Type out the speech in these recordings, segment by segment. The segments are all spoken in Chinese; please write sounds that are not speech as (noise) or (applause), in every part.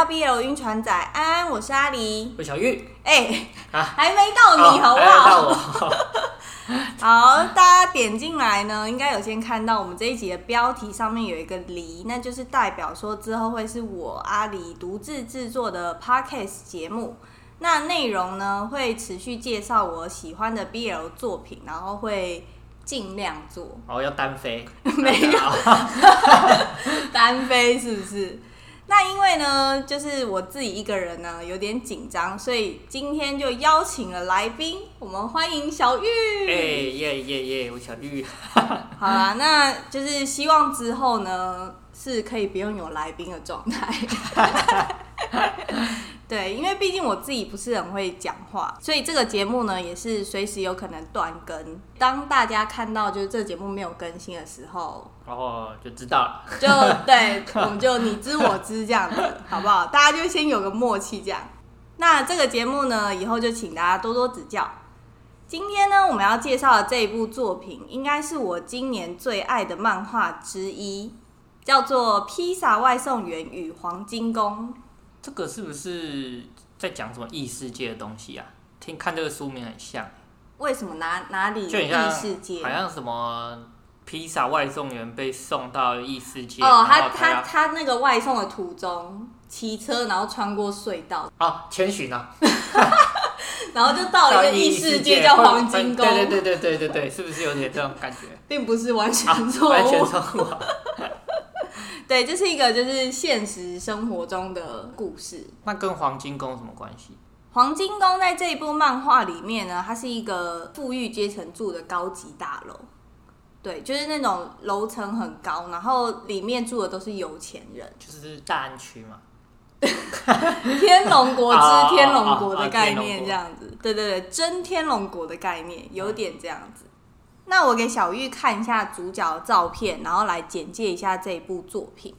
到 BL 晕船仔，安安，我是阿狸，我是小玉，哎、欸，啊，(laughs) 还没到你，好不好？好，(laughs) 好，大家点进来呢，应该有先看到我们这一集的标题上面有一个狸，那就是代表说之后会是我阿狸独自制作的 Podcast 节目。那内容呢，会持续介绍我喜欢的 BL 作品，然后会尽量做。哦，要单飞？(laughs) 没有，单飞是不是？那因为呢，就是我自己一个人呢，有点紧张，所以今天就邀请了来宾，我们欢迎小玉。哎耶耶耶，我小玉。(laughs) 好啦，那就是希望之后呢，是可以不用有来宾的状态。(laughs) 对，因为毕竟我自己不是很会讲话，所以这个节目呢也是随时有可能断更。当大家看到就是这个节目没有更新的时候，然哦，就知道了。就 (laughs) 对，我们就你知我知这样子，好不好？大家就先有个默契这样。那这个节目呢，以后就请大家多多指教。今天呢，我们要介绍的这一部作品，应该是我今年最爱的漫画之一，叫做《披萨外送员与黄金宫》。这个是不是在讲什么异世界的东西啊？听看这个书名很像。为什么哪哪里异世界？好像什么披萨外送员被送到异世界。哦，他他他，那个外送的途中骑车，然后穿过隧道。哦，千寻啊。(laughs) 然后就到了一个异世界，叫黄金宫。对对对对对对对，是不是有点这种感觉？并不是完全错误。完全错误。对，这是一个就是现实生活中的故事。那跟黄金宫有什么关系？黄金宫在这一部漫画里面呢，它是一个富裕阶层住的高级大楼。对，就是那种楼层很高，然后里面住的都是有钱人，就是大安区嘛。(laughs) 天龙国之天龙国的概念这样子。对对对，真天龙国的概念有点这样子。那我给小玉看一下主角的照片，然后来简介一下这一部作品。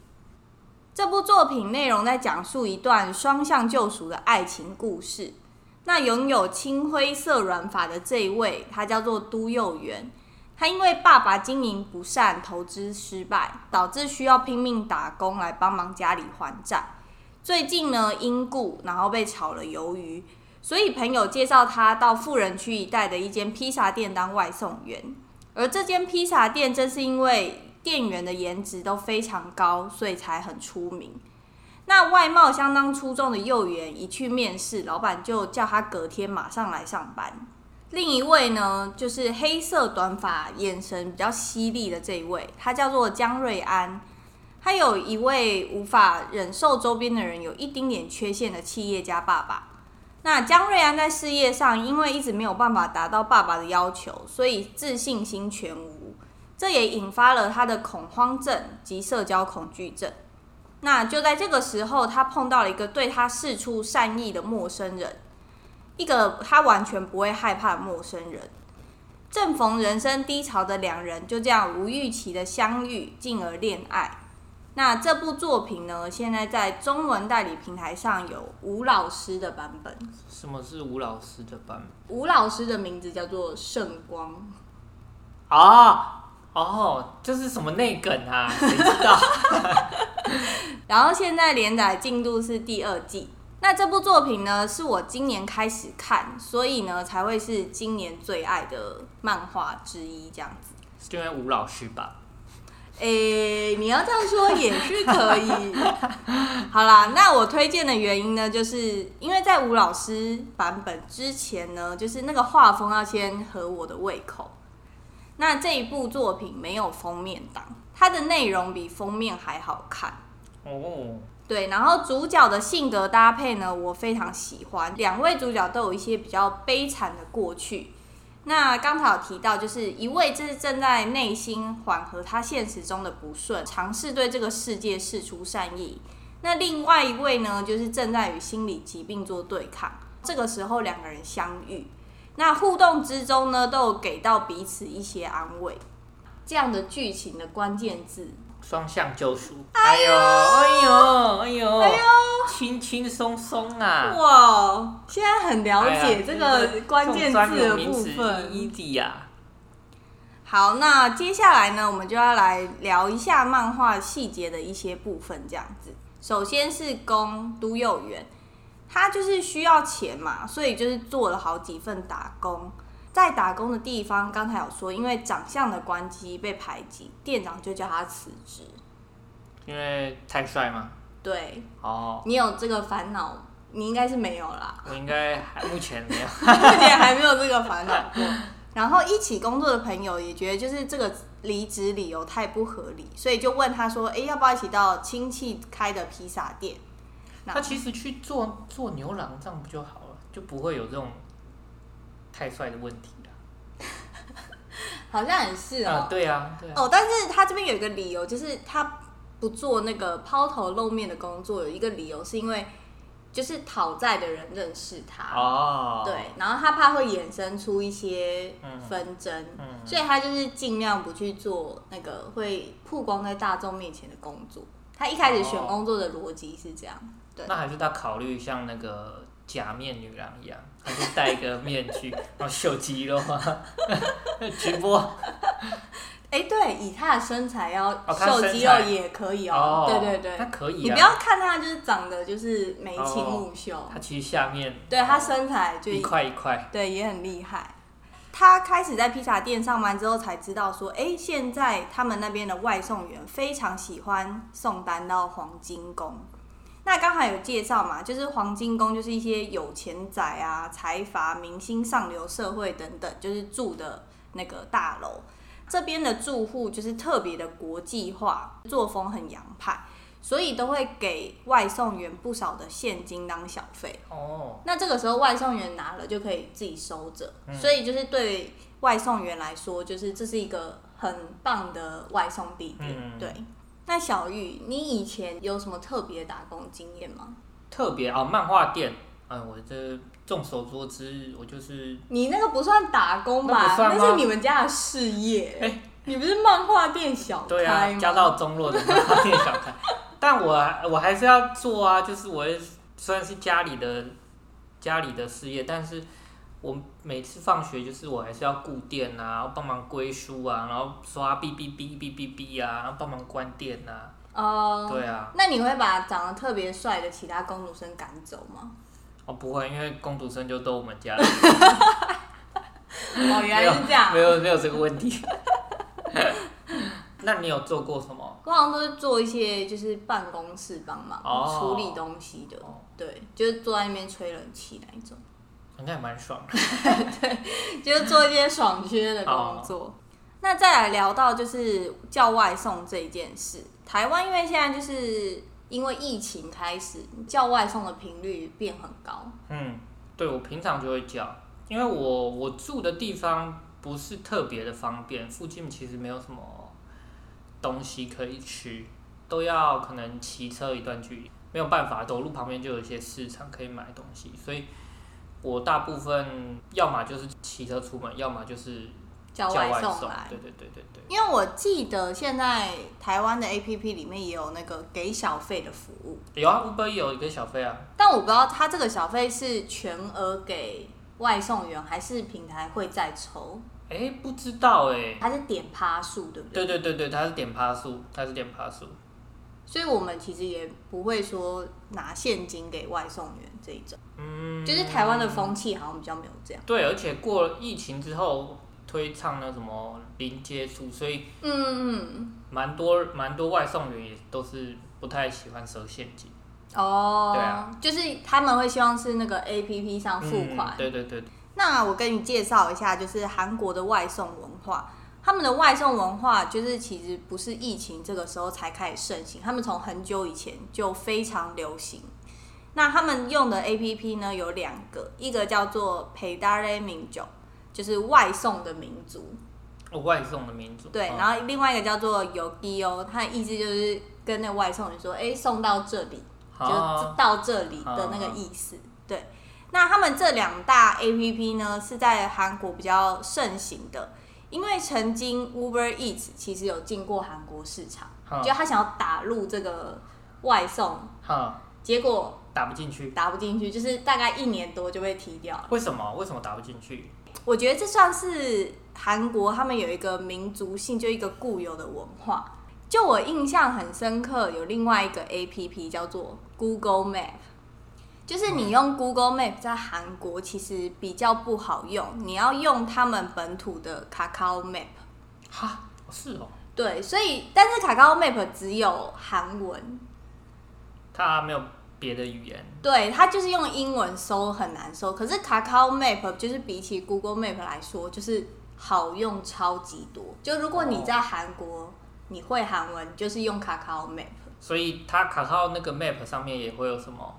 这部作品内容在讲述一段双向救赎的爱情故事。那拥有青灰色软发的这一位，他叫做都佑元。他因为爸爸经营不善，投资失败，导致需要拼命打工来帮忙家里还债。最近呢，因故然后被炒了鱿鱼。所以朋友介绍他到富人区一带的一间披萨店当外送员，而这间披萨店正是因为店员的颜值都非常高，所以才很出名。那外貌相当出众的幼员一去面试，老板就叫他隔天马上来上班。另一位呢，就是黑色短发、眼神比较犀利的这一位，他叫做江瑞安。他有一位无法忍受周边的人有一丁点缺陷的企业家爸爸。那江瑞安在事业上，因为一直没有办法达到爸爸的要求，所以自信心全无。这也引发了他的恐慌症及社交恐惧症。那就在这个时候，他碰到了一个对他释出善意的陌生人，一个他完全不会害怕的陌生人。正逢人生低潮的两人，就这样无预期的相遇，进而恋爱。那这部作品呢，现在在中文代理平台上有吴老师的版本。什么是吴老师的版本？吴老师的名字叫做圣光。哦哦，这是什么内梗啊？(laughs) 谁知道？然后现在连载进度是第二季。那这部作品呢，是我今年开始看，所以呢才会是今年最爱的漫画之一，这样子。是因为吴老师吧？诶、欸，你要这样说也是可以。(laughs) 好啦，那我推荐的原因呢，就是因为在吴老师版本之前呢，就是那个画风要先合我的胃口。那这一部作品没有封面档，它的内容比封面还好看。哦，对，然后主角的性格搭配呢，我非常喜欢。两位主角都有一些比较悲惨的过去。那刚才有提到，就是一位就是正在内心缓和他现实中的不顺，尝试对这个世界释出善意。那另外一位呢，就是正在与心理疾病做对抗。这个时候两个人相遇，那互动之中呢，都有给到彼此一些安慰。这样的剧情的关键字。双向救赎，哎呦，哎呦，哎呦，哎呦，轻轻松松啊！哇，现在很了解这个关键字的部分。easy 呀。好，那接下来呢，我们就要来聊一下漫画细节的一些部分，这样子。首先是供都幼园，他就是需要钱嘛，所以就是做了好几份打工。在打工的地方，刚才有说，因为长相的关系被排挤，店长就叫他辞职。因为太帅吗？对。哦。你有这个烦恼？你应该是没有啦。我应该还目前没有。(laughs) 目前还没有这个烦恼过。然后一起工作的朋友也觉得，就是这个离职理由太不合理，所以就问他说：“哎，要不要一起到亲戚开的披萨店？”他其实去做做牛郎这样不就好了，就不会有这种太帅的问题了。(laughs) 好像也是哦。啊对啊，对啊。哦，但是他这边有一个理由，就是他不做那个抛头露面的工作，有一个理由是因为。就是讨债的人认识他，oh. 对，然后他怕会衍生出一些纷争，嗯嗯、所以他就是尽量不去做那个会曝光在大众面前的工作。他一开始选工作的逻辑是这样，对。那还是他考虑像那个假面女郎一样，他就戴一个面具，然后秀肌肉啊，(laughs) 直播。哎、欸，对，以他的身材要秀肌肉也可以哦。哦对对对，他可以、啊。你不要看他就是长得就是眉清目秀，哦、他其实下面对他身材就一块一块，对，也很厉害。他开始在披萨店上班之后，才知道说，哎、欸，现在他们那边的外送员非常喜欢送单到黄金宫。那刚才有介绍嘛，就是黄金宫就是一些有钱仔啊、财阀、明星、上流社会等等，就是住的那个大楼。这边的住户就是特别的国际化，作风很洋派，所以都会给外送员不少的现金当小费。哦，那这个时候外送员拿了就可以自己收着，嗯、所以就是对外送员来说，就是这是一个很棒的外送地点。嗯、对，那小玉，你以前有什么特别打工经验吗？特别啊，漫画店。嗯，我这众所周知，我就是你那个不算打工吧？那，那是你们家的事业。哎、欸，你不是漫画店小开吗？对啊，家道中落的漫画店小开。但我我还是要做啊，就是我虽然是家里的家里的事业，但是我每次放学就是我还是要顾店啊，帮忙归书啊，然后刷哔哔哔哔哔哔啊，然后帮忙关店啊。哦，对啊。那你会把长得特别帅的其他工读生赶走吗？哦，不会，因为工读生就都我们家。哦，原来是这样。没有，没有，没有这个问题。(laughs) 那你有做过什么？我好像都是做一些就是办公室帮忙、哦、处理东西的，对，就是坐在那边吹冷气那一种。应该也蛮爽的。(laughs) 对，就是做一些爽缺的工作。哦、那再来聊到就是叫外送这一件事，台湾因为现在就是。因为疫情开始，叫外送的频率变很高。嗯，对，我平常就会叫，因为我我住的地方不是特别的方便，附近其实没有什么东西可以吃，都要可能骑车一段距离，没有办法，走路旁边就有一些市场可以买东西，所以我大部分要么就是骑车出门，要么就是。叫外送来，对对对对对。因为我记得现在台湾的 APP 里面也有那个给小费的服务。有啊，Uber 也有一个小费啊。但我不知道他这个小费是全额给外送员，还是平台会再抽？哎、欸，不知道哎、欸。他是点趴数，对不对？对对对对，他是点趴数，他是点趴数。所以我们其实也不会说拿现金给外送员这一种。嗯。就是台湾的风气好像比较没有这样。对，而且过了疫情之后。推倡了什么零接触，所以嗯嗯，蛮多蛮多外送员也都是不太喜欢收现金哦，对啊，就是他们会希望是那个 APP 上付款，嗯，对对对。那我跟你介绍一下，就是韩国的外送文化，他们的外送文化就是其实不是疫情这个时候才开始盛行，他们从很久以前就非常流行。那他们用的 APP 呢有两个，一个叫做 Pedalim 酒，就是外送的民族。哦，外送的民族。对，然后另外一个叫做邮递哦，它的意思就是跟那外送人说，哎，送到这里，就到这里的那个意思。对。那他们这两大 APP 呢，是在韩国比较盛行的，因为曾经 Uber Eats 其实有进过韩国市场，就他想要打入这个外送，结果。打不进去，打不进去，就是大概一年多就被踢掉了。为什么？为什么打不进去？我觉得这算是韩国他们有一个民族性，就一个固有的文化，就我印象很深刻，有另外一个 APP 叫做 Google Map，就是你用 Google Map 在韩国其实比较不好用，你要用他们本土的 Kakao Map。哈，是哦。对，所以但是 Kakao Map 只有韩文，它没有别的语言。对，它就是用英文搜很难搜，可是 Kakao Map 就是比起 Google Map 来说，就是好用超级多。就如果你在韩国。哦你会韩文，就是用卡卡 Map，所以它卡卡那个 Map 上面也会有什么，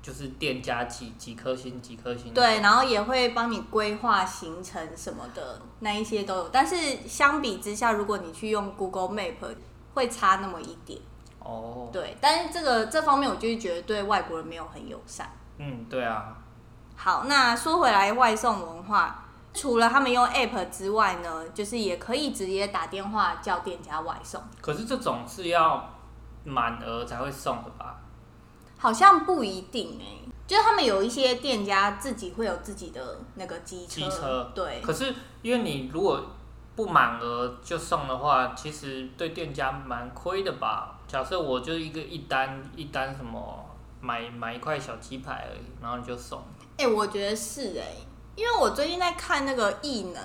就是店家几几颗星几颗星。对，然后也会帮你规划行程什么的，那一些都有。但是相比之下，如果你去用 Google Map，会差那么一点。哦。对，但是这个这方面，我就是觉得对外国人没有很友善。嗯，对啊。好，那说回来，外送文化。除了他们用 App 之外呢，就是也可以直接打电话叫店家外送。可是这种是要满额才会送的吧？好像不一定哎、欸，就是他们有一些店家自己会有自己的那个机车。机车对。可是因为你如果不满额就送的话，其实对店家蛮亏的吧？假设我就一个一单一单什么买买一块小鸡排而已，然后你就送。哎、欸，我觉得是哎、欸。因为我最近在看那个异能，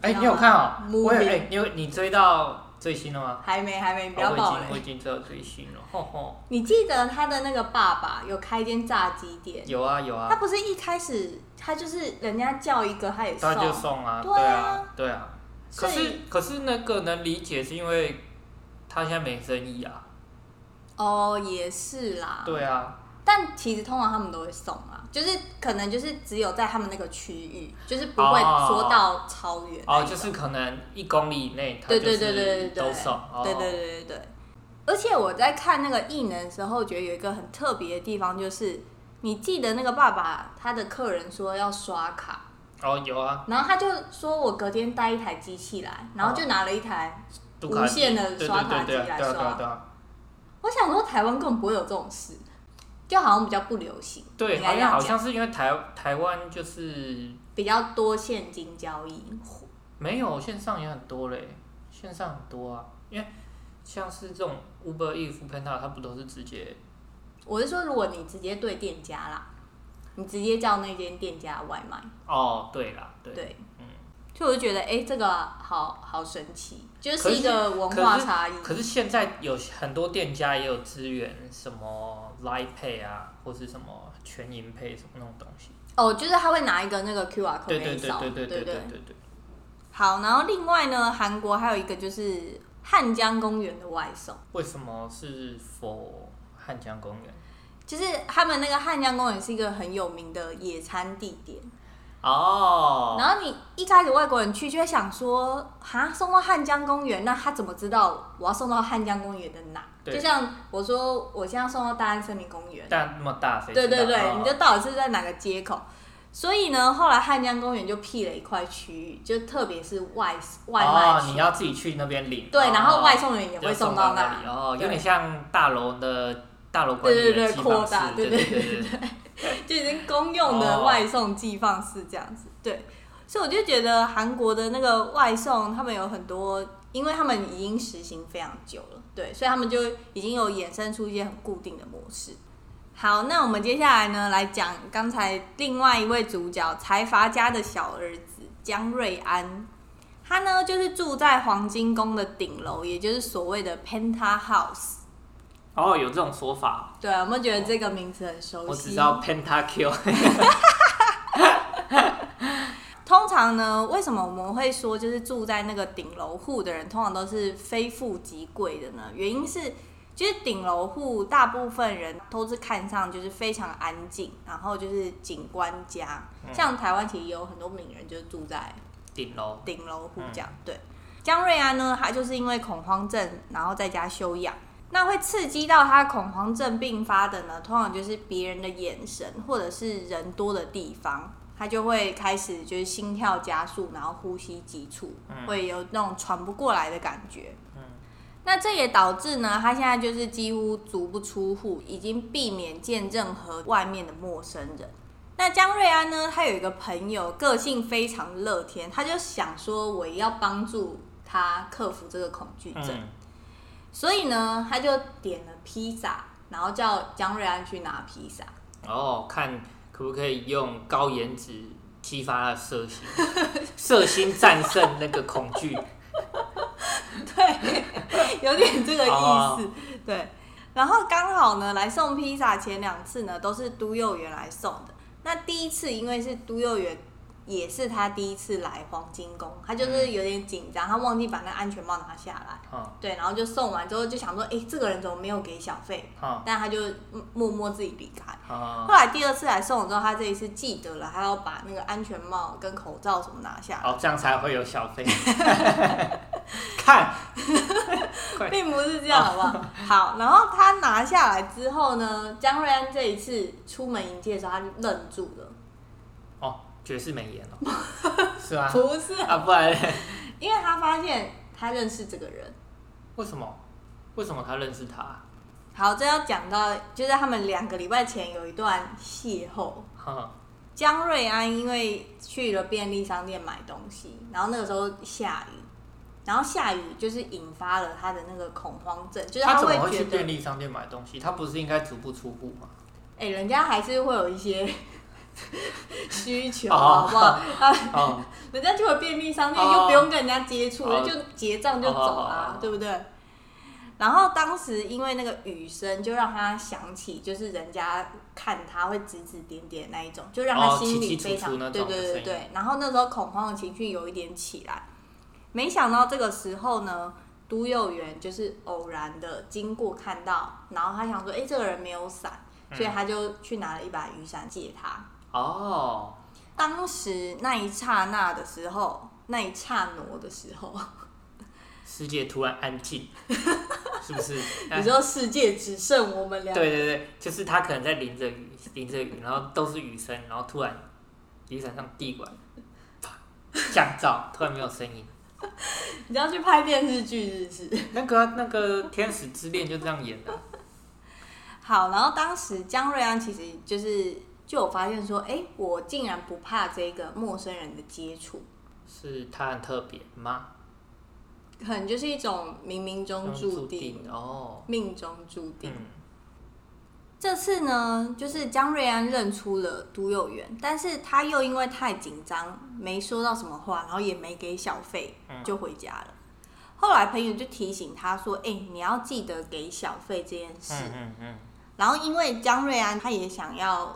哎、欸，你有看哦？我有哎，因为你追到最新了吗？还没，还没，不要爆雷。我已经追到最新了，(laughs) 吼吼。你记得他的那个爸爸有开一间炸鸡店？有啊，有啊。他不是一开始他就是人家叫一个他也送，他就送啊，对啊，对啊。可是可是那个能理解是因为他现在没生意啊。哦，也是啦。对啊。但其实通常他们都会送啊，就是可能就是只有在他们那个区域，就是不会说到超远。哦，就是可能一公里以内，对对对对对都送。对对对对对。而且我在看那个异能的时候，觉得有一个很特别的地方，就是你记得那个爸爸他的客人说要刷卡。哦，有啊。然后他就说我隔天带一台机器来，然后就拿了一台无限的刷卡机来刷。我想说台湾根本不会有这种事。就好像比较不流行，对，好像好像是因为台台湾就是比较多现金交易，没有线上也很多嘞，线上很多啊，因为像是这种 Uber Eats、Foodpanda，它不都是直接？我是说，如果你直接对店家啦，你直接叫那间店家外卖。哦，对啦，对，对，嗯，就我就觉得，哎、欸，这个好好神奇，就是一个文化差异。可是现在有很多店家也有资源，什么？Line Pay 啊，或是什么全银 Pay 什么那种东西。哦，就是他会拿一个那个 QR code 对对对对对对对对。好，然后另外呢，韩国还有一个就是汉江公园的外送。为什么是 for 汉江公园？就是他们那个汉江公园是一个很有名的野餐地点。哦，然后你一开始外国人去就会想说，哈，送到汉江公园，那他怎么知道我要送到汉江公园的哪？就像我说，我现在送到大安森林公园，但那么大，对对对，哦、你就到底是在哪个街口？所以呢，后来汉江公园就辟了一块区域，就特别是外外卖、哦，你要自己去那边领。对，然后外送员也会送到那里，哦，有点像大楼的大楼管理的对对对，扩大，对对对对对。就已经公用的外送寄放式这样子，对，所以我就觉得韩国的那个外送，他们有很多，因为他们已经实行非常久了，对，所以他们就已经有衍生出一些很固定的模式。好，那我们接下来呢，来讲刚才另外一位主角财阀家的小儿子姜瑞安，他呢就是住在黄金宫的顶楼，也就是所谓的 Penthouse。哦，有这种说法。对啊，有没有觉得这个名字很熟悉？我只知道 Pentakill。(laughs) 通常呢，为什么我们会说就是住在那个顶楼户的人，通常都是非富即贵的呢？原因是，就是顶楼户大部分人都是看上就是非常安静，然后就是景观家。嗯、像台湾其实也有很多名人就是住在顶楼顶楼户这样。嗯、对，江瑞安呢，他就是因为恐慌症，然后在家休养。那会刺激到他恐慌症并发的呢，通常就是别人的眼神，或者是人多的地方，他就会开始就是心跳加速，然后呼吸急促，会有那种喘不过来的感觉。嗯，那这也导致呢，他现在就是几乎足不出户，已经避免见任何外面的陌生人。那江瑞安呢，他有一个朋友，个性非常乐天，他就想说，我要帮助。他克服这个恐惧症。嗯、所以呢，他就点了披萨，然后叫江瑞安去拿披萨。哦，看可不可以用高颜值激发他的色心，色心战胜那个恐惧。(laughs) 对，有点这个意思。哦、对，然后刚好呢，来送披萨前两次呢，都是都幼园来送的。那第一次因为是都幼园。也是他第一次来黄金宫，他就是有点紧张，他忘记把那安全帽拿下来。嗯、对，然后就送完之后就想说，哎、欸，这个人怎么没有给小费？嗯、但他就默默自己离开。嗯、后来第二次来送了之后，他这一次记得了，他要把那个安全帽跟口罩什么拿下来。哦，这样才会有小费。(laughs) 看，(laughs) 并不是这样，好不好？哦、好，然后他拿下来之后呢，江瑞安这一次出门迎接的时候，他就愣住了。绝世美颜哦，(laughs) 是啊，不是啊，不然，(laughs) 因为他发现他认识这个人，为什么？为什么他认识他？好，这要讲到，就是他们两个礼拜前有一段邂逅。江瑞安因为去了便利商店买东西，然后那个时候下雨，然后下雨就是引发了他的那个恐慌症，就是他怎么会去便利商店买东西？他不是应该足不出户吗？哎、欸，人家还是会有一些。(laughs) 需求好不好？啊，(laughs) 人家就会便利商店，又不用跟人家接触，就结账就走啦，对不对？然后当时因为那个雨声，就让他想起，就是人家看他会指指点点那一种，就让他心里非常对对对对。然后那时候恐慌的情绪有一点起来，没想到这个时候呢，都幼园就是偶然的经过看到，然后他想说，哎，这个人没有伞，所以他就去拿了一把雨伞借他。哦，当时那一刹那的时候，那一刹那的时候，世界突然安静，(laughs) 是不是？你说世界只剩我们俩？对对对，就是他可能在淋着雨，淋着雨，然后都是雨声，然后突然雨伞上滴管降噪，突然没有声音。(laughs) 你要去拍电视剧，是不是？那 (laughs) 个那个《天使之恋》就这样演的。好，然后当时江瑞安其实就是。就有发现说，哎、欸，我竟然不怕这个陌生人的接触，是他很特别吗？可能就是一种冥冥中注定，定哦，命中注定。嗯、这次呢，就是江瑞安认出了都幼园，但是他又因为太紧张，没说到什么话，然后也没给小费，就回家了。嗯、后来朋友就提醒他说，哎、欸，你要记得给小费这件事。嗯嗯嗯、然后因为江瑞安他也想要。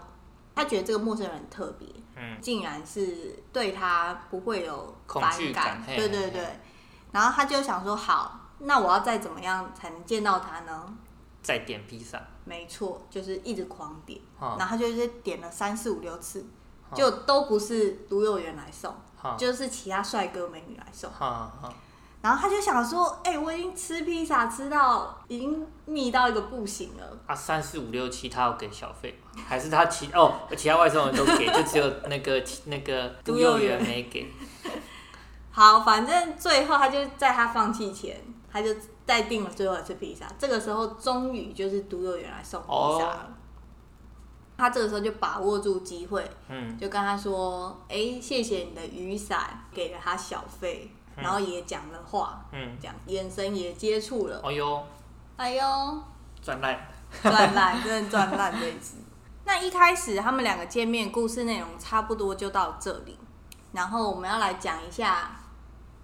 他觉得这个陌生人很特别，嗯，竟然是对他不会有反感，感对对对。然后他就想说，好，那我要再怎么样才能见到他呢？再点披萨。没错，就是一直狂点，哦、然后他就是点了三四五六次，就都不是都幼园来送，哦、就是其他帅哥美女来送。然后他就想说：“哎、欸，我已经吃披萨吃到已经腻到一个不行了。”啊，三四五六七，他要给小费还是他其哦，其他外送人都给，就只有那个 (laughs) 那个都幼园没给。好，反正最后他就在他放弃前，他就再订了最后一次披萨。这个时候终于就是都幼园来送披萨了。哦、他这个时候就把握住机会，嗯，就跟他说：“哎、欸，谢谢你的雨伞，给了他小费。”然后也讲了话，嗯，这样眼神也接触了。哎呦，哎呦，转烂，转烂，真的转烂这一次。那一开始他们两个见面，故事内容差不多就到这里。然后我们要来讲一下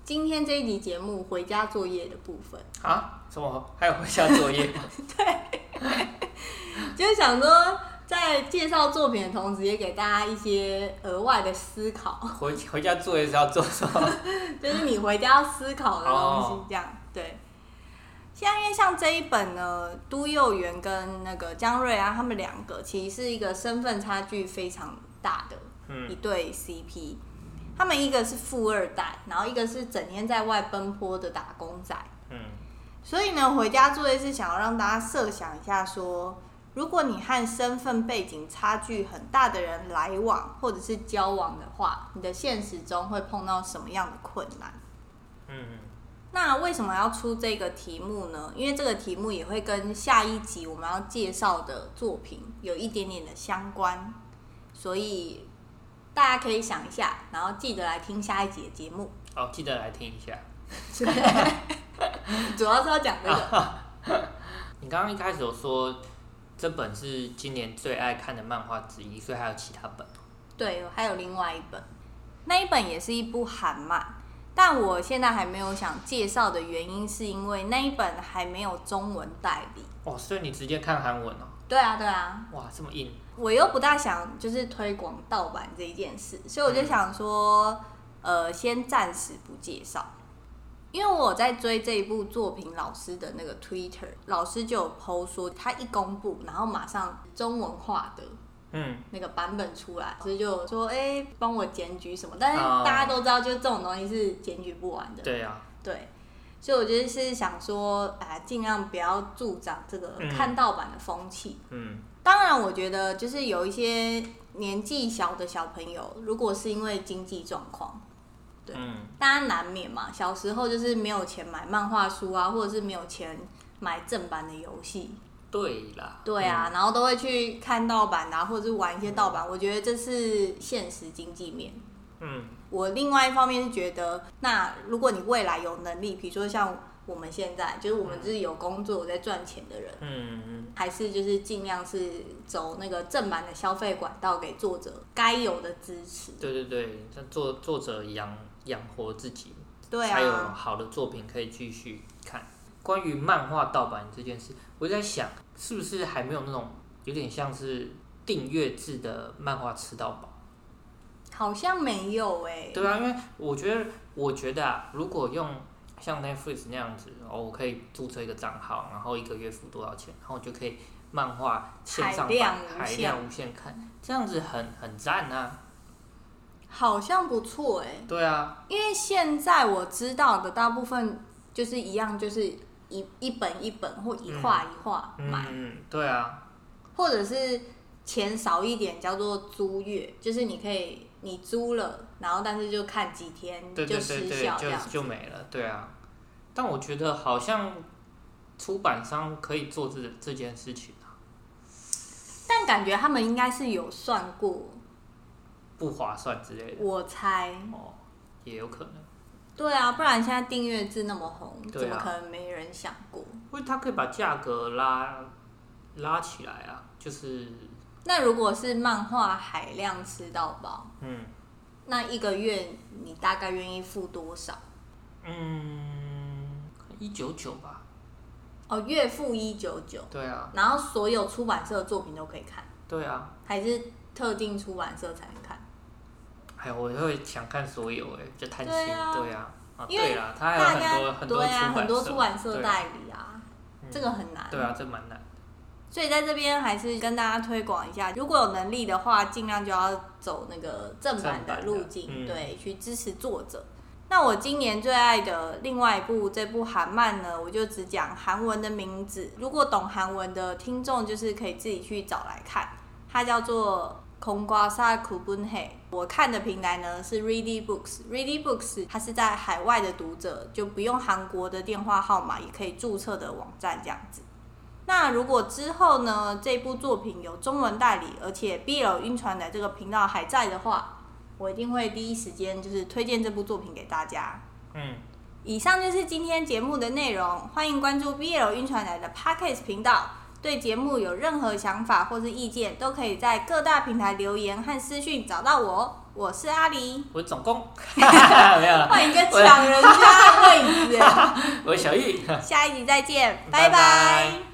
今天这一集节目回家作业的部分。啊？什么？还有回家作业？(laughs) 对，(laughs) 就是想说。在介绍作品的同时，也给大家一些额外的思考。回回家做也是要做什么？(laughs) 就是你回家要思考的东西，这样、oh. 对。像因为像这一本呢，都幼园跟那个江瑞安他们两个，其实是一个身份差距非常大的一对 CP。嗯、他们一个是富二代，然后一个是整天在外奔波的打工仔。嗯。所以呢，回家作业是想要让大家设想一下说。如果你和身份背景差距很大的人来往或者是交往的话，你的现实中会碰到什么样的困难？嗯，那为什么要出这个题目呢？因为这个题目也会跟下一集我们要介绍的作品有一点点的相关，所以大家可以想一下，然后记得来听下一集的节目。好，记得来听一下。(laughs) 主要是要讲这个。(laughs) 你刚刚一开始有说这本是今年最爱看的漫画之一，所以还有其他本。对，还有另外一本，那一本也是一部韩漫，但我现在还没有想介绍的原因，是因为那一本还没有中文代理。哦，所以你直接看韩文哦？对啊，对啊。哇，这么硬！我又不大想就是推广盗版这一件事，所以我就想说，嗯、呃，先暂时不介绍。因为我在追这一部作品，老师的那个 Twitter，老师就有 PO 说，他一公布，然后马上中文化的，嗯，那个版本出来，所以就说，哎、欸，帮我检举什么？但是大家都知道，就这种东西是检举不完的。对啊，对，所以我觉得是想说，哎，尽量不要助长这个看盗版的风气。嗯，当然，我觉得就是有一些年纪小的小朋友，如果是因为经济状况。对，大家难免嘛。小时候就是没有钱买漫画书啊，或者是没有钱买正版的游戏。对啦。对啊，嗯、然后都会去看盗版啊，或者是玩一些盗版。我觉得这是现实经济面。嗯。我另外一方面是觉得，那如果你未来有能力，比如说像我们现在，就是我们就是有工作、有在赚钱的人，嗯嗯，还是就是尽量是走那个正版的消费管道，给作者该有的支持。对对对，像作作者一样。养活自己，对啊，才有好的作品可以继续看。关于漫画盗版这件事，我在想，是不是还没有那种有点像是订阅制的漫画吃到饱？好像没有诶、欸。对啊，因为我觉得，我觉得啊，如果用像 Netflix 那样子，哦，我可以注册一个账号，然后一个月付多少钱，然后就可以漫画线上版海量无限看，这样子很很赞啊。好像不错哎、欸，对啊，因为现在我知道的大部分就是一样，就是一一本一本或一画一画买，嗯，对啊，或者是钱少一点叫做租月，就是你可以你租了，然后但是就看几天就失效这样，就就没了，对啊。但我觉得好像出版商可以做这这件事情啊，但感觉他们应该是有算过。不划算之类的，我猜哦，也有可能。对啊，不然现在订阅制那么红，怎么可能没人想过？因为他可以把价格拉拉起来啊，就是。那如果是漫画海量吃到饱，嗯，那一个月你大概愿意付多少？嗯，一九九吧。哦，月付一九九。对啊。然后所有出版社的作品都可以看。对啊。还是特定出版社才能看？哎，我会想看所有哎，就贪心，对啊，对啊，因为他还有很多很多对啊，很多出版社代理啊，这个很难，对啊，这蛮难。所以在这边还是跟大家推广一下，如果有能力的话，尽量就要走那个正版的路径，对，去支持作者。那我今年最爱的另外一部这部韩漫呢，我就只讲韩文的名字，如果懂韩文的听众，就是可以自己去找来看，它叫做。空瓜萨库本黑，我看的平台呢是 Ready Books，Ready Books 它是在海外的读者就不用韩国的电话号码也可以注册的网站这样子。那如果之后呢，这部作品有中文代理，而且 BL 晕船的这个频道还在的话，我一定会第一时间就是推荐这部作品给大家。嗯，以上就是今天节目的内容，欢迎关注 BL 晕船来的 Podcast 频道。对节目有任何想法或是意见，都可以在各大平台留言和私讯找到我。我是阿狸，我是总工，(laughs) 没有了，换一个抢人家的位置。(laughs) 我是小玉，下一集再见，拜拜。拜拜。